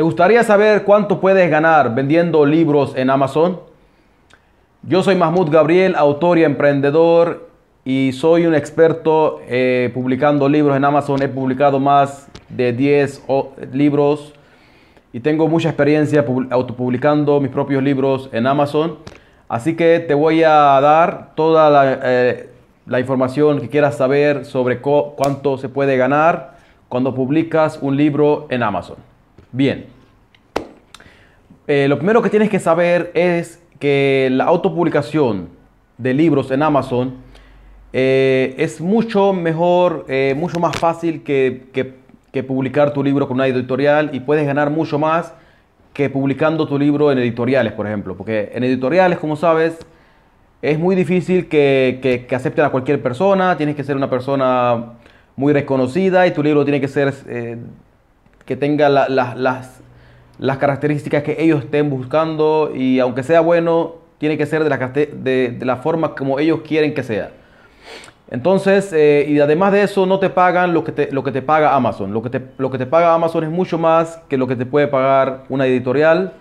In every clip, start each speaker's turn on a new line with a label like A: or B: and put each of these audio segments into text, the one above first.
A: ¿Te gustaría saber cuánto puedes ganar vendiendo libros en Amazon? Yo soy Mahmoud Gabriel, autor y emprendedor y soy un experto eh, publicando libros en Amazon. He publicado más de 10 libros y tengo mucha experiencia autopublicando mis propios libros en Amazon. Así que te voy a dar toda la, eh, información que quieras saber sobre cuánto se puede ganar cuando publicas un libro en Amazon. Bien. Eh, lo primero que tienes que saber es que la autopublicación de libros en Amazon eh, es mucho mejor, eh, mucho más fácil que, que, publicar tu libro con una editorial y puedes ganar mucho más que publicando tu libro en editoriales, por ejemplo. Porque en editoriales, como sabes, es muy difícil que, que acepten a cualquier persona, tienes que ser una persona muy reconocida y tu libro tiene que ser que tenga las, las características que ellos estén buscando y aunque sea bueno, tiene que ser de la, de, la forma como ellos quieren que sea. Entonces, eh, y además de eso, no te pagan lo que te, lo que te paga Amazon. Lo que te, lo que te paga Amazon es mucho más que lo que te puede pagar una editorial.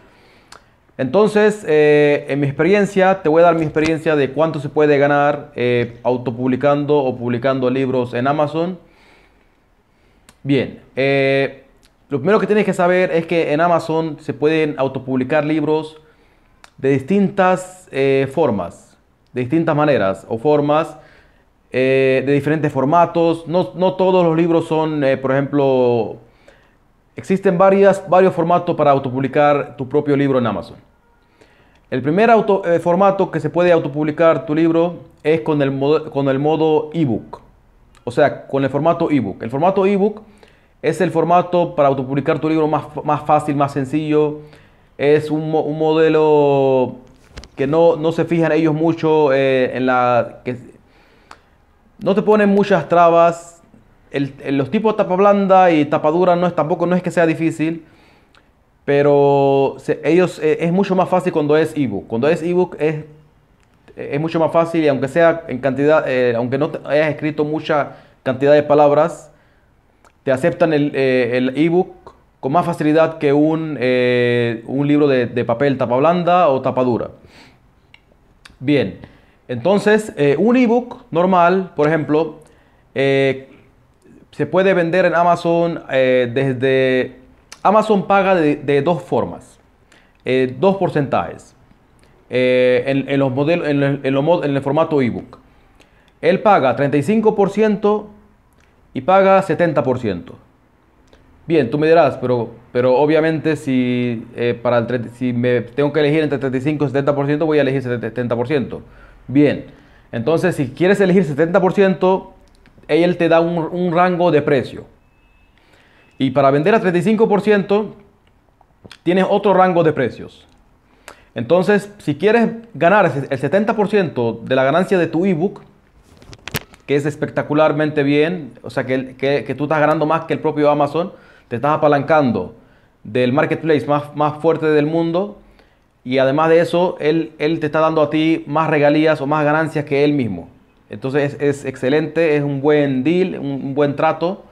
A: Entonces, eh, en mi experiencia, te voy a dar mi experiencia de cuánto se puede ganar autopublicando o publicando libros en Amazon. Bien, eh, lo primero que tienes que saber es que en Amazon se pueden autopublicar libros de distintas eh, formas, de distintas maneras o formas, eh, de diferentes formatos. No, todos los libros son, por ejemplo, existen varias, varios formatos para autopublicar tu propio libro en Amazon. El primer formato que se puede autopublicar tu libro es con el, con el modo ebook. O sea, con el formato ebook. El formato ebook es el formato para autopublicar tu libro más, más fácil, más sencillo. Es un, modelo que no, se fijan ellos mucho eh, en la... que no te ponen muchas trabas. los tipos de tapa blanda y tapa dura no es, tampoco no es que sea difícil. Pero ellos eh, es mucho más fácil cuando es ebook. Cuando es ebook es es mucho más fácil y aunque sea en cantidad, eh, aunque no hayas escrito mucha cantidad de palabras, te aceptan el eh, ebook con más facilidad que un, eh, un libro de, papel tapa blanda o tapa dura. Bien, entonces un ebook normal, por ejemplo, se puede vender en Amazon desde... Amazon paga de dos formas, dos porcentajes. Eh, en, los modelos, en, el, en, el formato ebook. Él paga 35% y paga 70%. Bien, tú me dirás, pero, pero obviamente si, eh, para si me tengo que elegir entre 35 y 70%, voy a elegir 70%. Bien, entonces si quieres elegir 70%, él te da un, un rango de precio. Y para vender a 35%, tienes otro rango de precios. Entonces, si quieres ganar el 70% de la ganancia de tu ebook, que es espectacularmente bien, o sea, que, que, tú estás ganando más que el propio Amazon, te estás apalancando del marketplace más, más fuerte del mundo y además de eso, él, él te está dando a ti más regalías o más ganancias que él mismo. Entonces es, excelente, es un buen deal, un, buen trato.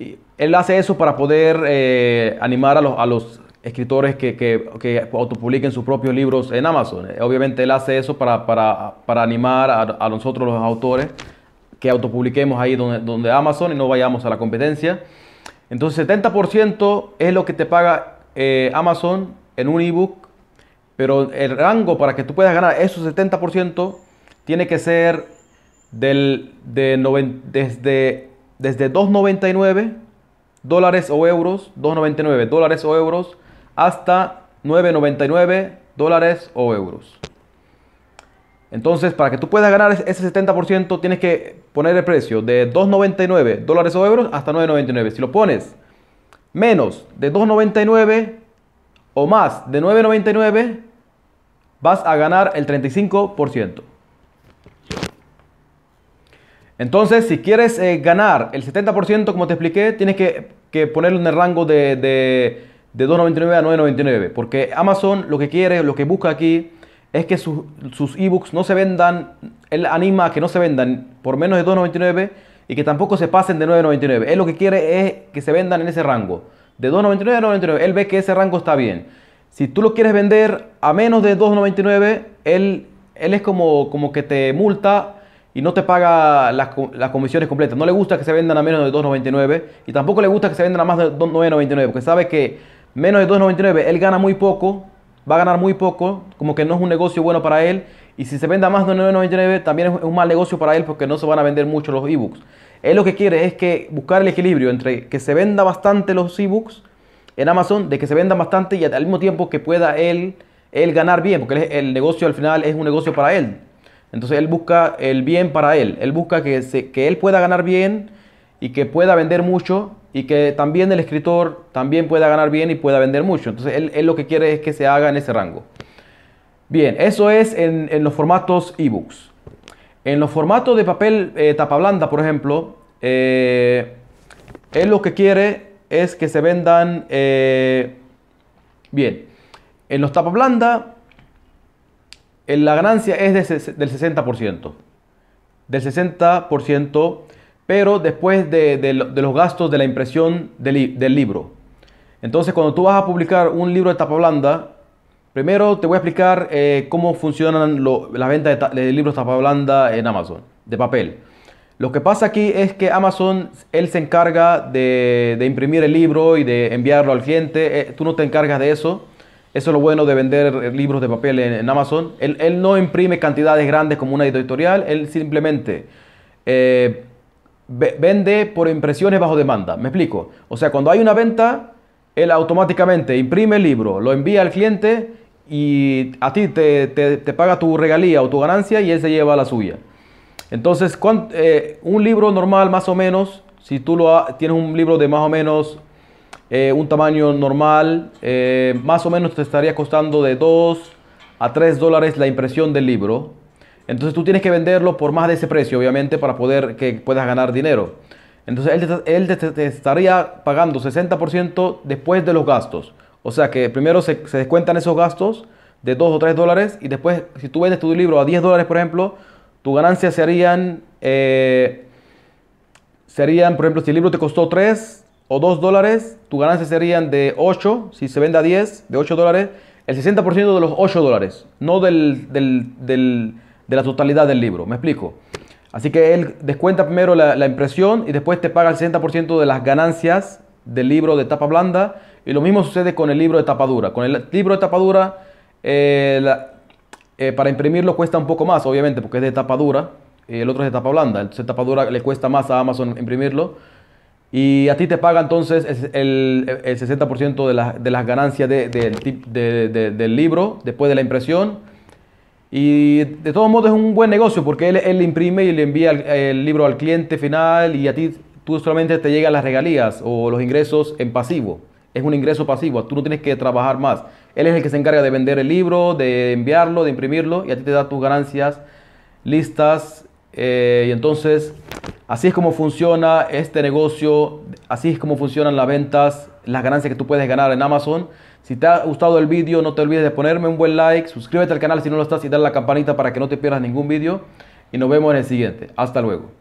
A: Y él hace eso para poder eh, animar a los, a los escritores que, que, autopubliquen sus propios libros en Amazon. Obviamente él hace eso para, para, animar a, nosotros los autores que autopubliquemos ahí donde, donde Amazon y no vayamos a la competencia. Entonces 70% es lo que te paga eh, Amazon en un ebook, pero el rango para que tú puedas ganar esos 70% tiene que ser del, de desde, desde 2.99 dólares o euros, 2.99 dólares o euros hasta 9.99 dólares o euros. Entonces, para que tú puedas ganar ese 70%, tienes que poner el precio de 2.99 dólares o euros hasta 9.99. Si lo pones menos de 2.99 o más de 9.99, vas a ganar el 35%. Entonces, si quieres eh, ganar el 70%, como te expliqué, tienes que, ponerlo en el rango de de 2.99 a 9.99. Porque Amazon lo que quiere, lo que busca aquí es que sus, sus ebooks no se vendan, él anima a que no se vendan por menos de 2.99 y que tampoco se pasen de 9.99. Él lo que quiere es que se vendan en ese rango. De 2.99 a 2.99. Él ve que ese rango está bien. Si tú lo quieres vender a menos de 2.99, él, él es como, como que te multa y no te paga las, las, comisiones completas. No le gusta que se vendan a menos de 2.99 y tampoco le gusta que se vendan a más de 9.99 porque sabe que menos de 2.99 él gana muy poco, va a ganar muy poco, como que no es un negocio bueno para él y si se vende a más de 9.99 también es un mal negocio para él porque no se van a vender mucho los ebooks. Él lo que quiere es que buscar el equilibrio entre que se venda bastante los ebooks en Amazon, de que se vendan bastante y al mismo tiempo que pueda él, él ganar bien, porque el negocio al final es un negocio para él. Entonces él busca el bien para él, él busca que, se, que él pueda ganar bien y que pueda vender mucho y que también el escritor también pueda ganar bien y pueda vender mucho. Entonces él, él lo que quiere es que se haga en ese rango. Bien, eso es en, en los formatos ebooks. En los formatos de papel eh, tapa blanda, por ejemplo, eh, él lo que quiere es que se vendan eh, bien. En los tapa blanda, la ganancia es del 60%. Del 60%, pero después de, los gastos de la impresión del, libro. Entonces, cuando tú vas a publicar un libro de tapa blanda, primero te voy a explicar eh, cómo funcionan las ventas de, libros de tapa blanda en Amazon, de papel. Lo que pasa aquí es que Amazon, él se encarga de, imprimir el libro y de enviarlo al cliente. Eh, tú no te encargas de eso. Eso es lo bueno de vender libros de papel en, Amazon. Él, no imprime cantidades grandes como una editorial. Él simplemente eh, vende por impresiones bajo demanda. ¿Me explico? O sea, cuando hay una venta, él automáticamente imprime el libro, lo envía al cliente y a ti te, te paga tu regalía o tu ganancia y él se lleva la suya. Entonces, eh, un libro normal más o menos, si tú lo tienes un libro de más o menos eh, un tamaño normal, eh, más o menos te estaría costando de 2 a 3 dólares la impresión del libro. Entonces tú tienes que venderlo por más de ese precio, obviamente, para poder que puedas ganar dinero. Entonces él, te, estaría pagando 60% después de los gastos. O sea que primero se, descuentan esos gastos de 2 o 3 dólares y después si tú vendes tu libro a 10 dólares, por ejemplo, tu ganancia serían, eh, serían, por ejemplo, si el libro te costó 3 o 2 dólares, tu ganancia serían de 8, si se vende a 10, de 8 dólares, el 60% de los 8 dólares, no del, de la totalidad del libro, ¿me explico? Así que él descuenta primero la, impresión y después te paga el 60% de las ganancias del libro de tapa blanda. Y lo mismo sucede con el libro de tapa dura. Con el libro de tapa dura, eh, eh, para imprimirlo cuesta un poco más, obviamente, porque es de tapa dura. Y el otro es de tapa blanda. Entonces, tapa dura le cuesta más a Amazon imprimirlo. Y a ti te paga entonces el, el 60% de, de, las ganancias de, del libro después de la impresión. Y de todos modos es un buen negocio porque él, él imprime y le envía el, libro al cliente final y a ti tú solamente te llegan las regalías o los ingresos en pasivo. Es un ingreso pasivo, tú no tienes que trabajar más. Él es el que se encarga de vender el libro, de enviarlo, de imprimirlo y a ti te da tus ganancias listas. Eh, y entonces, así es como funciona este negocio, así es como funcionan las ventas, las ganancias que tú puedes ganar en Amazon. Si te ha gustado el vídeo, no te olvides de ponerme un buen like, suscríbete al canal si no lo estás y dale la campanita para que no te pierdas ningún vídeo. Y nos vemos en el siguiente. Hasta luego.